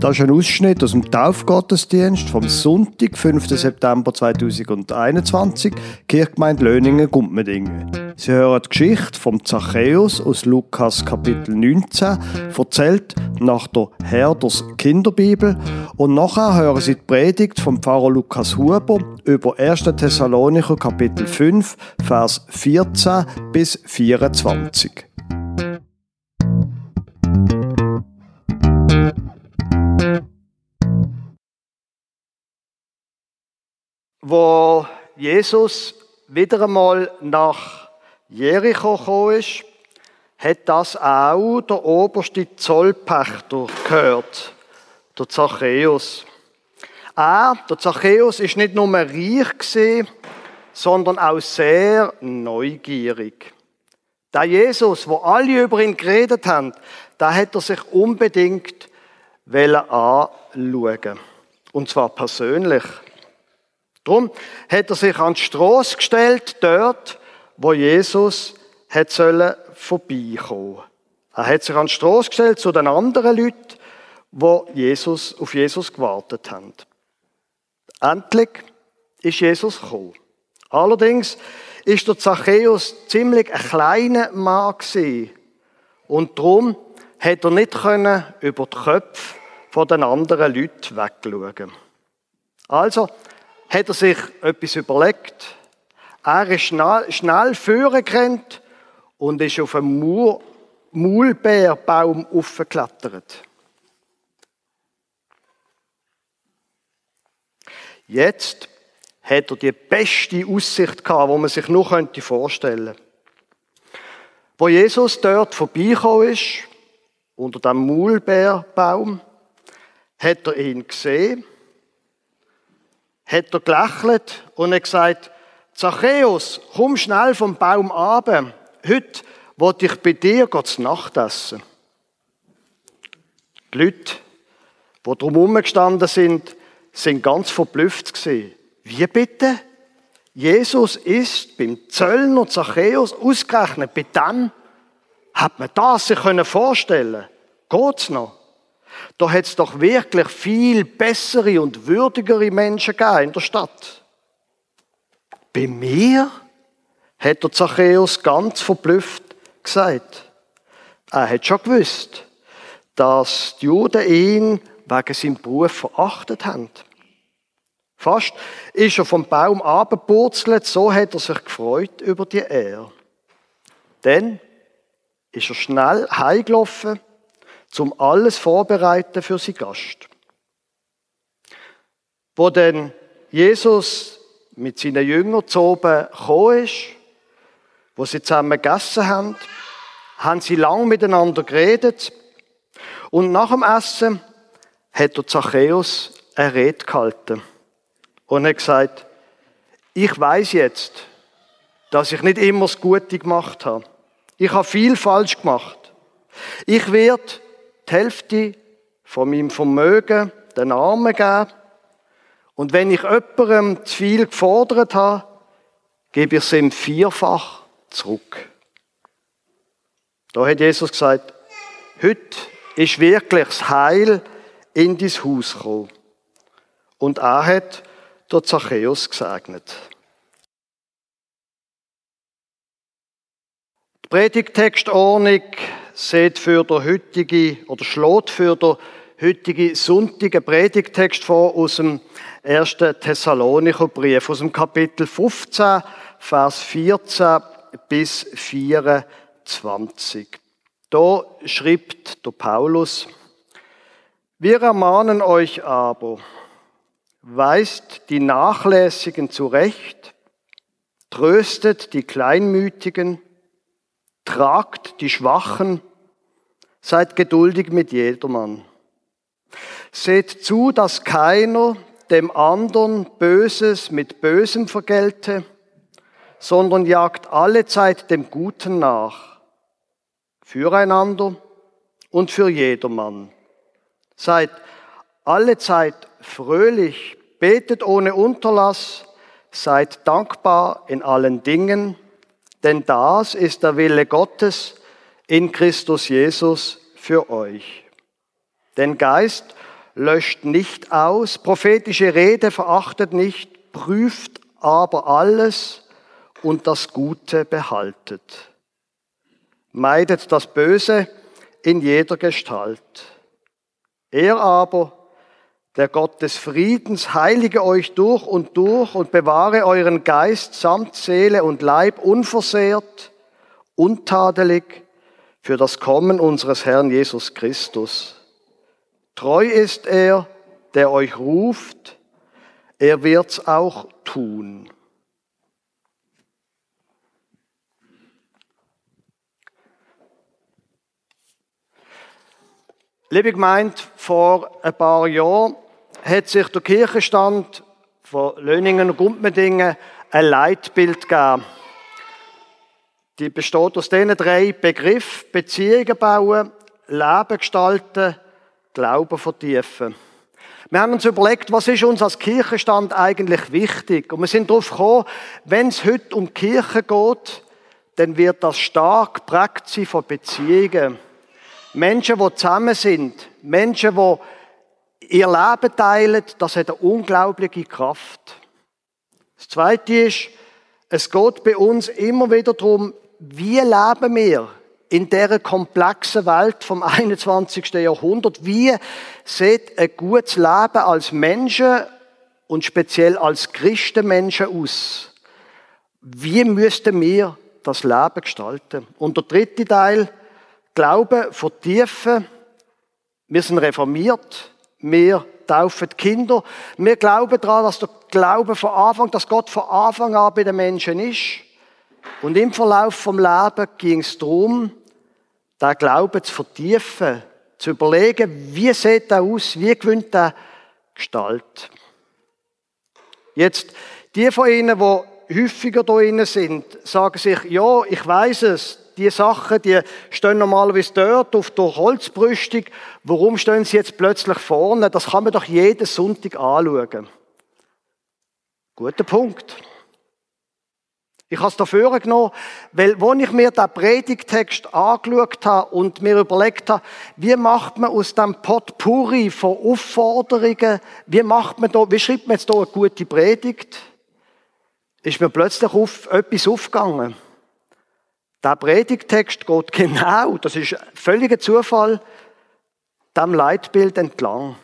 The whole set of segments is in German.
Das ist ein Ausschnitt aus dem Taufgottesdienst vom Sonntag, 5. September 2021, Kirchgemeinde Löningen-Gumpmedingen. Sie hören die Geschichte vom Zachäus aus Lukas Kapitel 19, erzählt nach der Herders Kinderbibel. Und nachher hören Sie die Predigt vom Pfarrer Lukas Huber über 1. Thessalonicher Kapitel 5, Vers 14 bis 24. wo Jesus wieder einmal nach Jericho gekommen ist, hat das auch der oberste Zollpächter gehört, der Zachäus. Er, der Zachäus, ist nicht nur reich sondern auch sehr neugierig. Der Jesus, wo alle über ihn geredet haben, da hat er sich unbedingt anschauen. Und zwar persönlich. Darum hat er sich an die Straße gestellt, dort, wo Jesus hat sollen vorbeikommen. Er hat sich an die Straße gestellt zu den anderen Leuten, wo Jesus, auf Jesus gewartet haben. Endlich ist Jesus gekommen. Allerdings ist der Zachäus ziemlich ein kleiner Mann. Und darum hat er nicht können über die Köpfe von den anderen Leuten wegschauen. Also hat er sich etwas überlegt. Er ist schnell, schnell vorgerannt und ist auf einen Maulbeerbaum aufgeklettert. Jetzt hat er die beste Aussicht gehabt, die man sich nur vorstellen könnte. Wo Jesus dort vorbeigekommen ist, unter dem Maulbeerbaum, hat er ihn gesehen hat er gelächelt und hat gesagt, Zachäus, komm schnell vom Baum ab. Heute wollte ich bei dir zu Nacht essen. Die Leute, die drumherum gestanden sind, sind ganz verblüfft gewesen. Wie bitte? Jesus ist beim Zöllner Zachäus ausgerechnet. Bei dem hat man das sich vorstellen können. Geht's noch? Da hat es doch wirklich viel bessere und würdigere Menschen gegeben in der Stadt. Bei mir, hat der Zachäus ganz verblüfft gesagt. Er hat schon gewusst, dass die Juden ihn wegen seinem Beruf verachtet haben. Fast ist er vom Baum abgepurzelt, so hat er sich gefreut über die Ehre. Dann ist er schnell heimgelaufen zum alles vorbereiten für sie Gast. Wo denn Jesus mit seinen Jüngern zu oben gekommen ist, wo sie zusammen gegessen haben, haben sie lang miteinander geredet und nach dem Essen hat der Zachäus eine Rede gehalten und hat gesagt, ich weiß jetzt, dass ich nicht immer das Gute gemacht habe. Ich habe viel falsch gemacht. Ich werde die Hälfte von meinem Vermögen den Armen geben. Und wenn ich jemandem zu viel gefordert habe, gebe ich es ihm vierfach zurück. Da hat Jesus gesagt, heute ist wirklich das Heil in dein Haus gekommen. Und er hat der Zachäus gesegnet. Predigtextordnung sieht für der heutige oder schlägt für der heutige sonntige Predigtext vor aus dem 1. Thessalonicher Brief, aus dem Kapitel 15, Vers 14 bis 24. Da schreibt der Paulus, wir ermahnen euch aber, weist die Nachlässigen zurecht, tröstet die Kleinmütigen, tragt die Schwachen, Seid geduldig mit jedermann. Seht zu, dass keiner dem anderen Böses mit Bösem vergelte, sondern jagt alle Zeit dem Guten nach. Füreinander und für jedermann. Seid alle Zeit fröhlich, betet ohne Unterlass, seid dankbar in allen Dingen, denn das ist der Wille Gottes, in Christus Jesus für euch. Den Geist löscht nicht aus, prophetische Rede verachtet nicht, prüft aber alles und das Gute behaltet. Meidet das Böse in jeder Gestalt. Er aber, der Gott des Friedens, heilige euch durch und durch und bewahre euren Geist samt Seele und Leib unversehrt, untadelig für das Kommen unseres Herrn Jesus Christus. Treu ist er, der euch ruft, er wird's auch tun. Liebe Gemeinde, vor ein paar Jahren hat sich der Kirchenstand von Löningen und Gumpmedingen ein Leitbild gegeben. Die besteht aus diesen drei Begriffen. Beziehungen bauen, Leben gestalten, Glauben vertiefen. Wir haben uns überlegt, was ist uns als Kirchenstand eigentlich wichtig? Und wir sind darauf gekommen, wenn es heute um Kirche geht, dann wird das stark geprägt sein von Beziehungen. Menschen, die zusammen sind, Menschen, die ihr Leben teilen, das hat eine unglaubliche Kraft. Das Zweite ist, es geht bei uns immer wieder darum, wie leben wir in dieser komplexen Welt vom 21. Jahrhundert? Wie sieht ein gutes Leben als Menschen und speziell als Christenmenschen aus? Wie müssten wir das Leben gestalten? Und der dritte Teil, Glauben vertiefen. Wir sind reformiert. Wir taufen Kinder. Wir glauben daran, dass der Glaube von Anfang, dass Gott von Anfang an bei den Menschen ist. Und im Verlauf vom Leben ging es darum, den Glauben zu vertiefen, zu überlegen, wie sieht er aus, wie gewinnt er Gestalt. Jetzt, die von Ihnen, die häufiger da sind, sagen sich, ja, ich weiß es, die Sachen, die stehen normalerweise dort auf der Holzbrüstung. Warum stehen sie jetzt plötzlich vorne? Das kann man doch jeden Sonntag anschauen. Guter Punkt. Ich habe es dafür genommen, weil, wo ich mir den Predigtext angeschaut habe und mir überlegt habe, wie macht man aus dem Potpourri von Aufforderungen, wie macht man da, wie schreibt man jetzt da eine gute Predigt, ist mir plötzlich auf, etwas aufgegangen. Der Predigtext geht genau, das ist völliger Zufall, dem Leitbild entlang.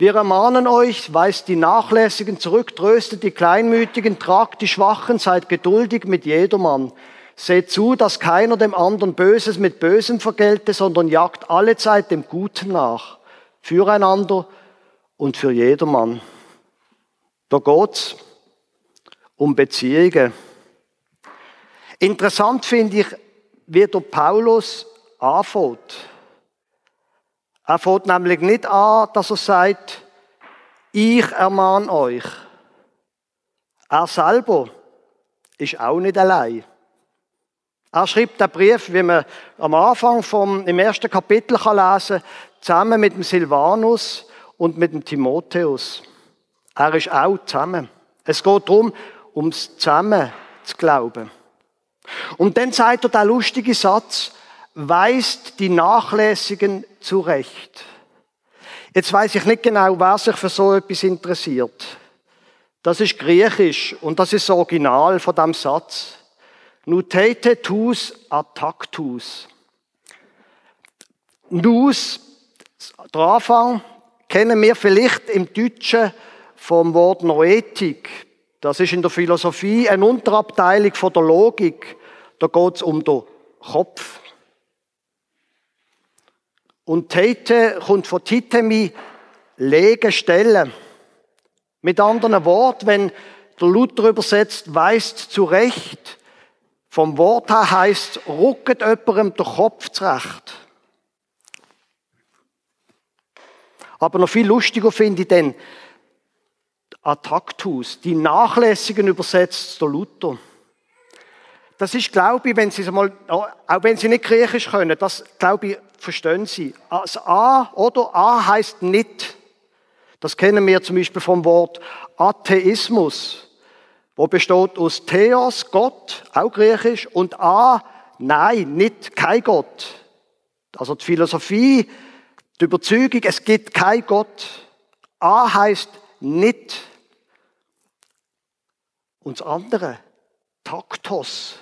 Wir ermahnen euch, weist die Nachlässigen zurück, tröstet die Kleinmütigen, tragt die Schwachen, seid geduldig mit jedermann. Seht zu, dass keiner dem anderen Böses mit Bösem vergelte, sondern jagt alle Zeit dem Guten nach. Füreinander und für jedermann. Da geht's um Beziehungen. Interessant finde ich, wie der Paulus anfängt. Er fängt nämlich nicht an, dass er sagt, ich ermahne euch. Er selber ist auch nicht allein. Er schreibt den Brief, wie man am Anfang vom, im ersten Kapitel kann lesen zusammen mit dem Silvanus und mit dem Timotheus. Er ist auch zusammen. Es geht darum, ums Zusammen zu glauben. Und dann sagt er der lustige Satz, weist die Nachlässigen zurecht. Jetzt weiß ich nicht genau, wer sich für so etwas interessiert. Das ist griechisch und das ist das Original von dem Satz. Nutete tus attactus. Nus, der Anfang, kennen wir vielleicht im Deutschen vom Wort Noetik. Das ist in der Philosophie eine Unterabteilung von der Logik. Da geht es um den Kopf. Und Tete kommt von Titemi, legen, stellen. Mit anderen Worten, wenn der Luther übersetzt, weist zurecht, vom Wort her heißt, rucket jemandem der Kopf zurecht. Aber noch viel lustiger finde ich den Attactus, die Nachlässigen übersetzt der Luther. Das ist, glaube ich, wenn Sie es mal, auch wenn Sie nicht Griechisch können, das, glaube ich, verstehen Sie. Das A oder A heißt nicht. Das kennen wir zum Beispiel vom Wort Atheismus, wo besteht aus Theos, Gott, auch griechisch, und A, nein, nicht, kein Gott. Also die Philosophie Die Überzeugung, es gibt kein Gott. A heißt nicht. Und das andere, Taktos.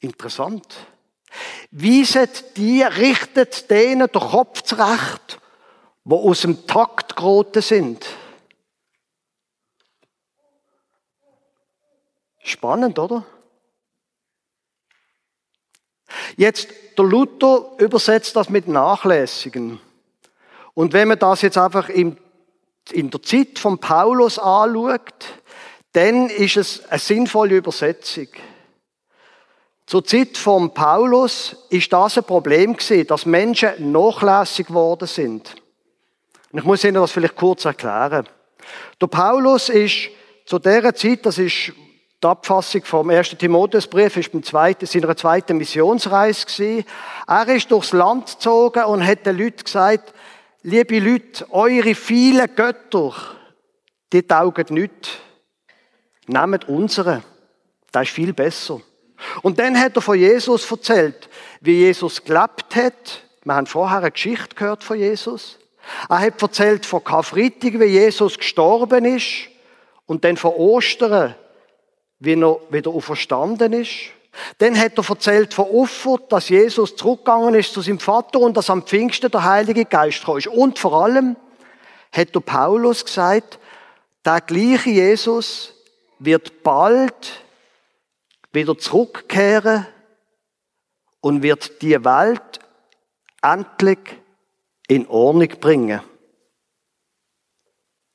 Interessant. Weiset die, richtet denen der Kopf zurecht, wo aus dem Takt geraten sind. Spannend, oder? Jetzt, der Luther übersetzt das mit Nachlässigen. Und wenn man das jetzt einfach in, in der Zeit von Paulus anschaut, dann ist es eine sinnvolle Übersetzung. Zur Zeit von Paulus ist das ein Problem gewesen, dass Menschen nachlässig geworden sind. Und ich muss Ihnen das vielleicht kurz erklären. Der Paulus ist zu dieser Zeit, das ist die Abfassung vom ersten Timotheusbrief, ist beim zweiten, seiner zweiten Missionsreise gewesen. Er ist durchs Land gezogen und hat den Leuten gesagt, liebe Leute, eure vielen Götter, die taugen nicht. Nehmt unsere. Das ist viel besser. Und dann hat er von Jesus erzählt, wie Jesus gelebt hat. Wir haben vorher eine Geschichte gehört von Jesus. Er hat erzählt von Karfreitag, wie Jesus gestorben ist. Und dann von Ostern, wie er wieder auferstanden ist. Dann hat er erzählt von Opfer, dass Jesus zurückgegangen ist zu seinem Vater und dass am Pfingsten der Heilige Geist kam. Und vor allem hat der Paulus gesagt, der gleiche Jesus wird bald wieder zurückkehren und wird die Welt endlich in Ordnung bringen.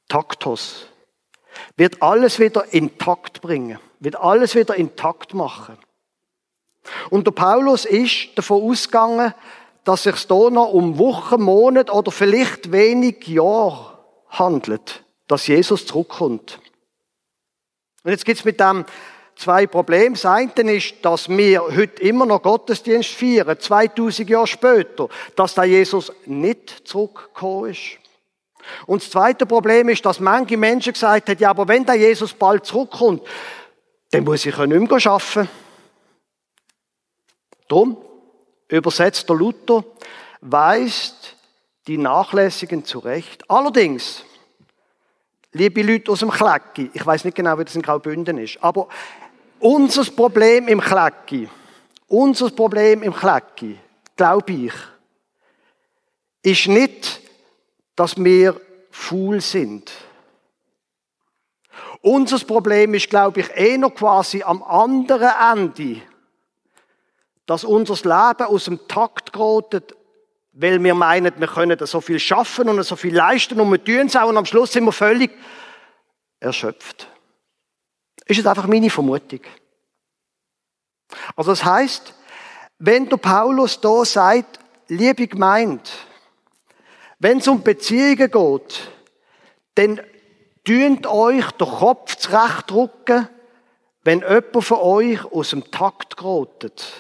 Taktos. Wird alles wieder intakt bringen. Wird alles wieder intakt machen. Und der Paulus ist davon ausgegangen, dass es sich hier noch um Wochen, Monate oder vielleicht wenig Jahre handelt, dass Jesus zurückkommt. Und jetzt gibt es mit dem zwei Probleme. Das eine ist, dass wir heute immer noch Gottesdienst feiern, 2000 Jahre später, dass da Jesus nicht zurückgekommen ist. Und das zweite Problem ist, dass manche Menschen gesagt haben, ja, aber wenn der Jesus bald zurückkommt, dann muss ich nicht mehr arbeiten. Darum übersetzt der Luther, weist die Nachlässigen zurecht. Allerdings, liebe Leute aus dem Klecki, ich weiß nicht genau, wie das in Graubünden ist, aber unser Problem im Klecki, unser Problem im Klecki, glaube ich, ist nicht, dass wir faul sind. Unser Problem ist, glaube ich, eher quasi am anderen Ende, dass unser Leben aus dem Takt gerät, weil wir meinen, wir können so viel schaffen und so viel leisten und wir tun es auch und am Schluss sind wir völlig erschöpft. Ist es einfach meine Vermutung. Also das heißt, wenn der Paulus da sagt, liebe Gemeinde, wenn es um Beziehungen geht, dann tünt euch den Kopf zurechtdrücken, wenn jemand von euch aus dem Takt gerät.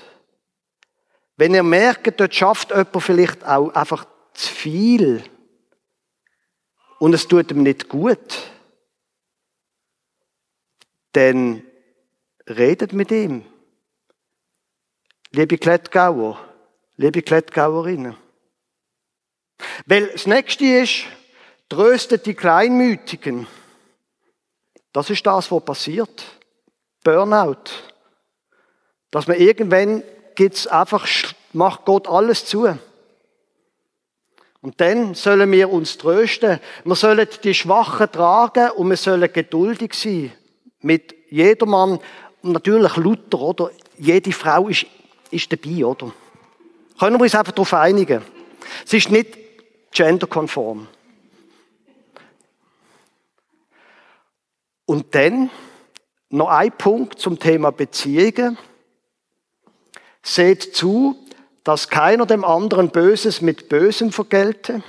Wenn ihr merkt, dort schafft jemand vielleicht auch einfach zu viel und es tut ihm nicht gut, dann redet mit ihm. Liebe Klettgauer, liebe Klettgauerinnen. Weil das nächste ist, tröstet die Kleinmütigen. Das ist das, was passiert. Burnout. Dass man irgendwann gibt's einfach, macht Gott alles zu. Und dann sollen wir uns trösten. Wir sollen die Schwachen tragen und wir sollen geduldig sein mit jedermann. Natürlich Luther, oder? Jede Frau ist, ist dabei, oder? Können wir uns einfach darauf einigen? Es ist nicht genderkonform. Und dann noch ein Punkt zum Thema Beziehungen. Seht zu, dass keiner dem anderen Böses mit Bösem vergelte,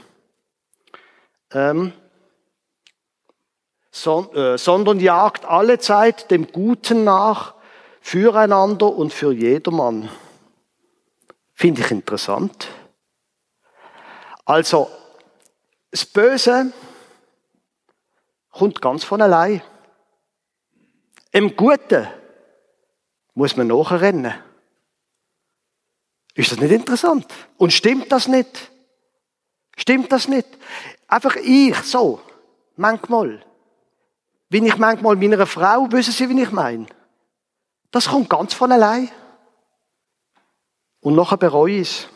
ähm, äh, sondern jagt alle Zeit dem Guten nach, füreinander und für jedermann. Finde ich interessant. Also, das Böse kommt ganz von allein. Im Guten muss man nachrennen. Ist das nicht interessant? Und stimmt das nicht? Stimmt das nicht? Einfach ich, so. Manchmal. Wie ich manchmal meiner Frau, wissen Sie, wie ich meine? Das kommt ganz von allein. Und nachher bereue ich es.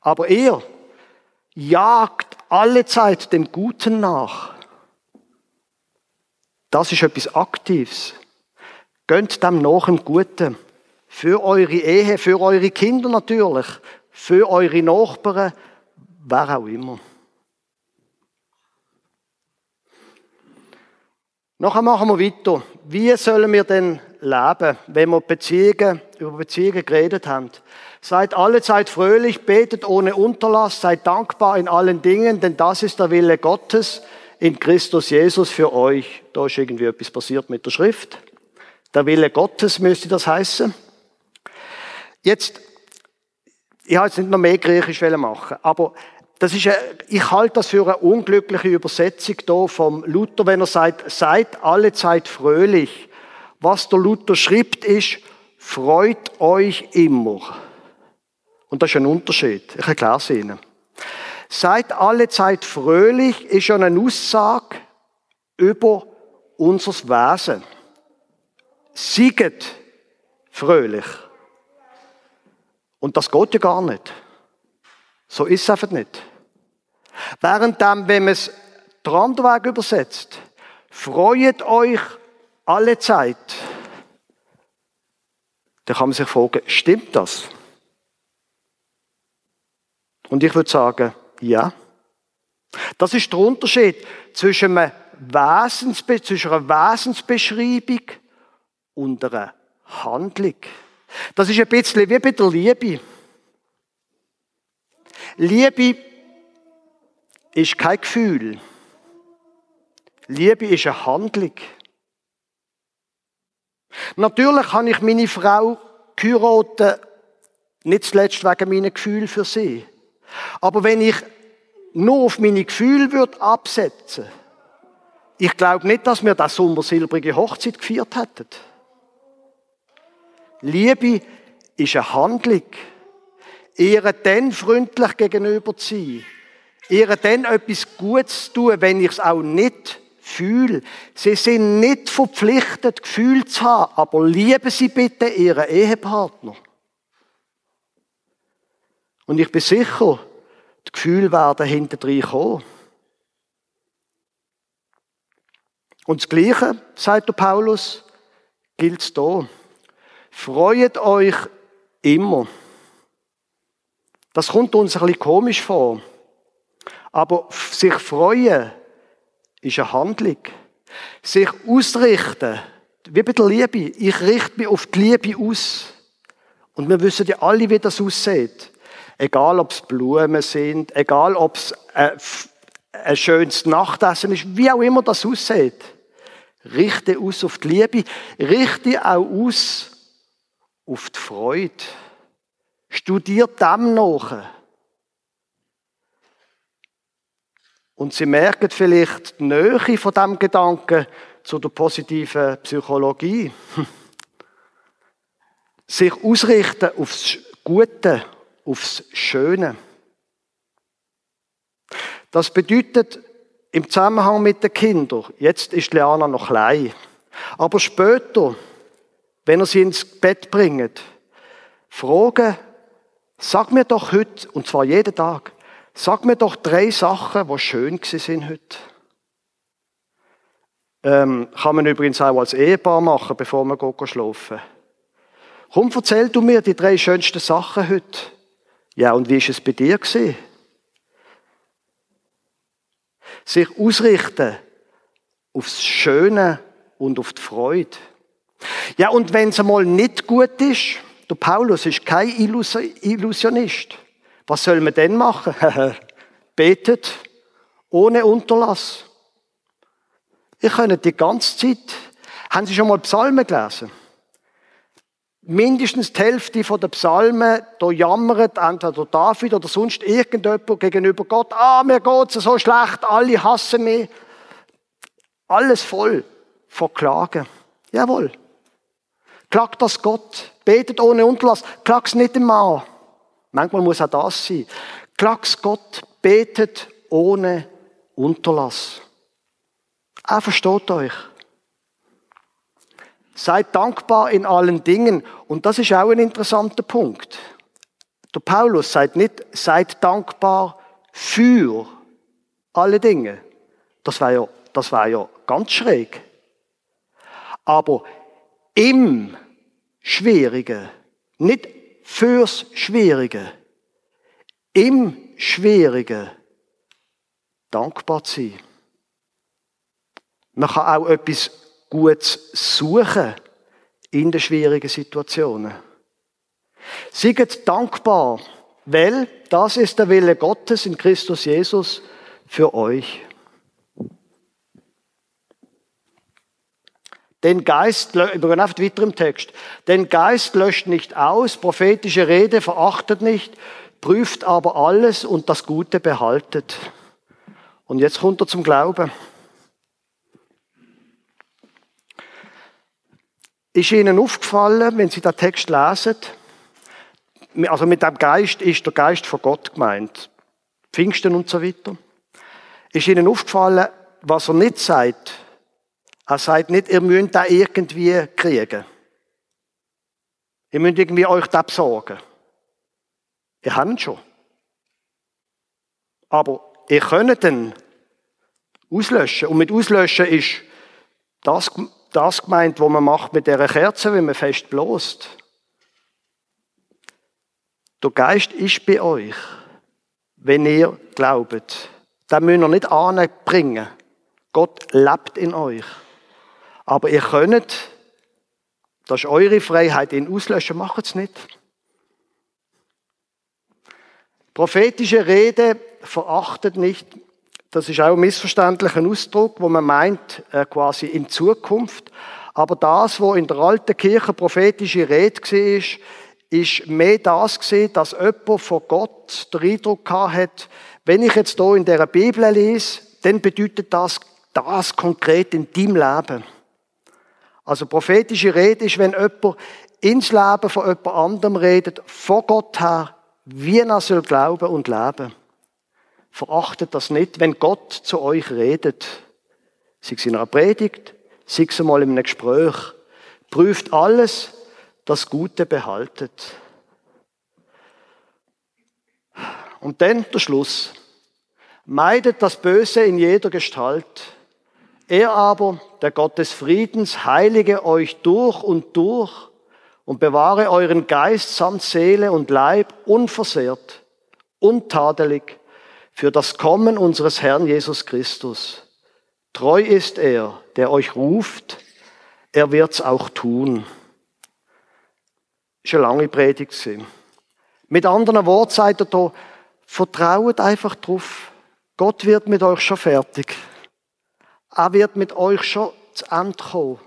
Aber er jagt alle Zeit dem Guten nach. Das ist etwas Aktives. Gönnt dem nach dem Guten. Für eure Ehe, für eure Kinder natürlich, für eure Nachbarn, wer auch immer. Nachher machen wir weiter. Wie sollen wir denn leben, wenn wir Beziehungen, über Beziehungen geredet haben? Seid alle Zeit fröhlich, betet ohne Unterlass, seid dankbar in allen Dingen, denn das ist der Wille Gottes in Christus Jesus für euch. Da ist irgendwie etwas passiert mit der Schrift. Der Wille Gottes müsste das heißen. Jetzt, ich habe jetzt nicht noch mehr Griechisch machen, aber das ist, ich halte das für eine unglückliche Übersetzung hier vom Luther, wenn er sagt, seid alle Zeit fröhlich. Was der Luther schreibt ist, freut euch immer. Und das ist ein Unterschied. Ich erkläre es Ihnen. Seid alle Zeit fröhlich ist schon eine Aussage über unser Wesen. Sieget fröhlich. Und das geht ja gar nicht. So ist es einfach nicht. Währenddem, wenn man es den anderen Weg übersetzt, freut euch alle Zeit, dann kann man sich fragen, stimmt das? Und ich würde sagen, ja. Das ist der Unterschied zwischen einer, Wesensbe zwischen einer Wesensbeschreibung und einer Handlung. Das ist ein bisschen wie bei der Liebe. Liebe ist kein Gefühl. Liebe ist eine Handlung. Natürlich habe ich meine Frau geheiratet, nicht zuletzt wegen meiner Gefühle für sie. Aber wenn ich nur auf meine Gefühle würde absetzen, ich glaube nicht, dass wir das Sommer silbrige Hochzeit gefeiert hätten. Liebe ist eine Handlung. Ihr dann freundlich gegenüber zu sein ihr dann etwas Gutes tun, wenn ich es auch nicht fühle. Sie sind nicht verpflichtet, Gefühl zu haben, aber lieben Sie bitte Ihren Ehepartner. Und ich bin sicher, die Gefühle werden hinterdrein kommen. Und das Gleiche, sagt der Paulus, gilt es hier. Freut euch immer. Das kommt uns ein bisschen komisch vor. Aber sich freuen ist eine Handlung. Sich ausrichten, wie bei der Liebe. Ich richte mich auf die Liebe aus. Und wir wissen ja alle, wie das aussieht. Egal, ob es Blumen sind, egal, ob es ein, ein schönes Nachtessen ist, wie auch immer das aussieht. Richte aus auf die Liebe, richte auch aus auf die Freude. Studiert dem nach. Und Sie merken vielleicht die Nähe von diesem Gedanken zu der positiven Psychologie. Sich ausrichten aufs Gute, aufs Schöne. Das bedeutet im Zusammenhang mit den Kindern, jetzt ist Leana noch klein, aber später, wenn er sie ins Bett bringt, fragen, sag mir doch heute, und zwar jeden Tag, Sag mir doch drei Sachen, die schön sind heute. Ähm, kann man übrigens auch als Ehepaar machen, bevor man geht schlafen. Komm, erzähl du mir die drei schönsten Sachen heute. Ja, und wie ist es bei dir gewesen? Sich ausrichten aufs Schöne und auf die Freude. Ja, und wenn es einmal nicht gut ist, der Paulus ist kein Illusionist. Was soll man denn machen? Betet ohne Unterlass. Ihr könnt die ganze Zeit, haben Sie schon mal Psalmen gelesen? Mindestens die Hälfte der Psalmen, da jammert entweder David oder sonst irgendjemand gegenüber Gott, ah, mir geht's so schlecht, alle hassen mich. Alles voll von Klagen. Jawohl. Klagt das Gott. Betet ohne Unterlass. Klagt es nicht dem Mann. Manchmal muss auch das sein. Klag's Gott, betet ohne Unterlass. Er versteht euch. Seid dankbar in allen Dingen. Und das ist auch ein interessanter Punkt. Der Paulus sagt nicht, seid dankbar für alle Dinge. Das wäre ja, das wäre ja ganz schräg. Aber im Schwierigen, nicht fürs Schwierige, im Schwierigen dankbar zu sein. Man kann auch etwas Gutes suchen in den schwierigen Situationen. Seid dankbar, weil das ist der Wille Gottes in Christus Jesus für euch. Den Geist, einfach weiter im Text. Den Geist löscht nicht aus, prophetische Rede verachtet nicht, prüft aber alles und das Gute behaltet. Und jetzt kommt er zum Glauben. Ist Ihnen aufgefallen, wenn Sie den Text lesen, also mit dem Geist ist der Geist von Gott gemeint, Pfingsten und so weiter. Ist Ihnen aufgefallen, was er nicht sagt? Er sagt nicht, ihr müsst da irgendwie kriegen. Ihr müsst irgendwie euch da besorgen. Ihr habt ihn schon. Aber ihr könnt ihn auslöschen. Und mit auslöschen ist das, das gemeint, was man macht mit dieser Kerze, wenn man fest bloßt. Der Geist ist bei euch, wenn ihr glaubt. Den müsst ihr nicht anbringen. Gott lebt in euch. Aber ihr könnt, das ist eure Freiheit, ihn auslöschen, macht es nicht. Prophetische Rede verachtet nicht, das ist auch ein missverständlicher Ausdruck, wo man meint, äh, quasi in Zukunft. Aber das, wo in der alten Kirche prophetische Rede war, ist mehr das gesehen, dass jemand von Gott den Eindruck hat, wenn ich jetzt hier in der Bibel lese, dann bedeutet das das konkret in deinem Leben. Also prophetische Rede ist, wenn jemand ins Leben von jemand anderem redet, von Gott her, wie er soll glauben und leben. Verachtet das nicht, wenn Gott zu euch redet. Sei es in einer Predigt, sei es einmal in einem Gespräch. Prüft alles, das Gute behaltet. Und dann der Schluss. Meidet das Böse in jeder Gestalt. Er aber, der Gott des Friedens, heilige euch durch und durch und bewahre euren Geist samt Seele und Leib unversehrt, untadelig für das Kommen unseres Herrn Jesus Christus. Treu ist er, der euch ruft, er wird's auch tun. Ist eine lange Predigt gewesen. Mit anderen Worten sagt er da, vertraut einfach drauf. Gott wird mit euch schon fertig. Er wird mit euch schon zu Ende kommen.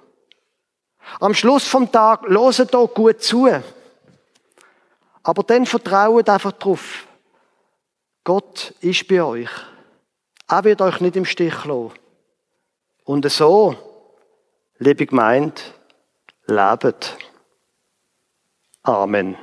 Am Schluss vom Tag loset hier gut zu. Aber dann vertraut einfach drauf. Gott ist bei euch. Er wird euch nicht im Stich lassen. Und so, liebe Gemeinde, lebt. Amen.